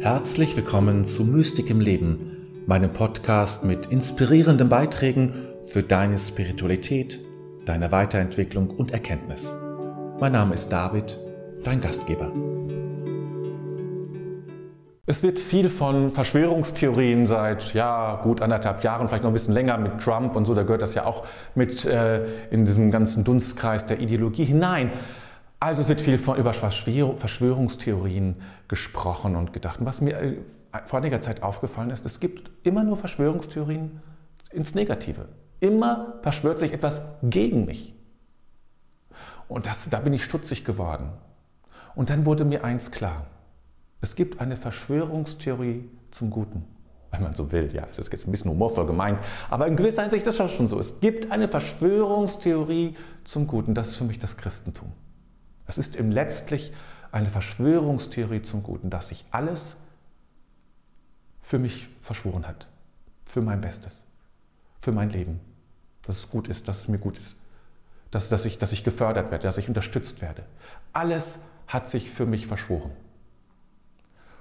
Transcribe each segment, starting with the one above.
Herzlich willkommen zu Mystik im Leben, meinem Podcast mit inspirierenden Beiträgen für deine Spiritualität, deine Weiterentwicklung und Erkenntnis. Mein Name ist David, dein Gastgeber. Es wird viel von Verschwörungstheorien seit ja, gut anderthalb Jahren, vielleicht noch ein bisschen länger mit Trump und so, da gehört das ja auch mit äh, in diesen ganzen Dunstkreis der Ideologie hinein. Also es wird viel von, über Verschwörungstheorien gesprochen und gedacht. Und was mir äh, vor einiger Zeit aufgefallen ist, es gibt immer nur Verschwörungstheorien ins Negative. Immer verschwört sich etwas gegen mich. Und das, da bin ich stutzig geworden. Und dann wurde mir eins klar. Es gibt eine Verschwörungstheorie zum Guten. Wenn man so will, ja, es ist jetzt ein bisschen humorvoll gemeint, aber in gewisser Hinsicht ist das schon so. Es gibt eine Verschwörungstheorie zum Guten. Das ist für mich das Christentum. Es ist im letztlich eine Verschwörungstheorie zum Guten, dass sich alles für mich verschworen hat, für mein Bestes, für mein Leben, dass es gut ist, dass es mir gut ist, dass, dass, ich, dass ich gefördert werde, dass ich unterstützt werde. Alles hat sich für mich verschworen.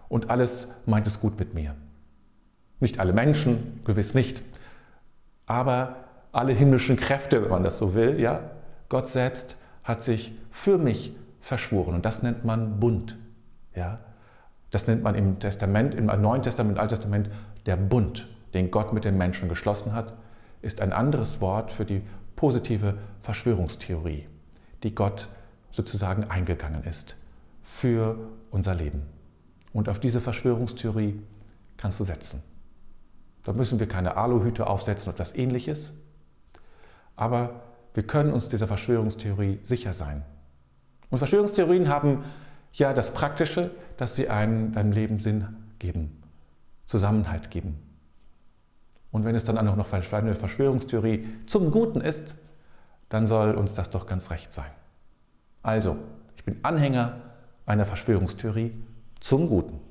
Und alles meint es gut mit mir. Nicht alle Menschen, gewiss nicht, aber alle himmlischen Kräfte, wenn man das so will, ja, Gott selbst hat sich für mich verschworen. Und das nennt man Bund. Ja? Das nennt man im Testament, im Neuen Testament, im Alten Testament, der Bund, den Gott mit den Menschen geschlossen hat, ist ein anderes Wort für die positive Verschwörungstheorie, die Gott sozusagen eingegangen ist für unser Leben. Und auf diese Verschwörungstheorie kannst du setzen. Da müssen wir keine Aluhüte aufsetzen oder etwas ähnliches, aber wir können uns dieser Verschwörungstheorie sicher sein. Und Verschwörungstheorien haben ja das Praktische, dass sie einem, deinem Leben Sinn geben, Zusammenhalt geben. Und wenn es dann auch noch eine Verschwörungstheorie zum Guten ist, dann soll uns das doch ganz recht sein. Also, ich bin Anhänger einer Verschwörungstheorie zum Guten.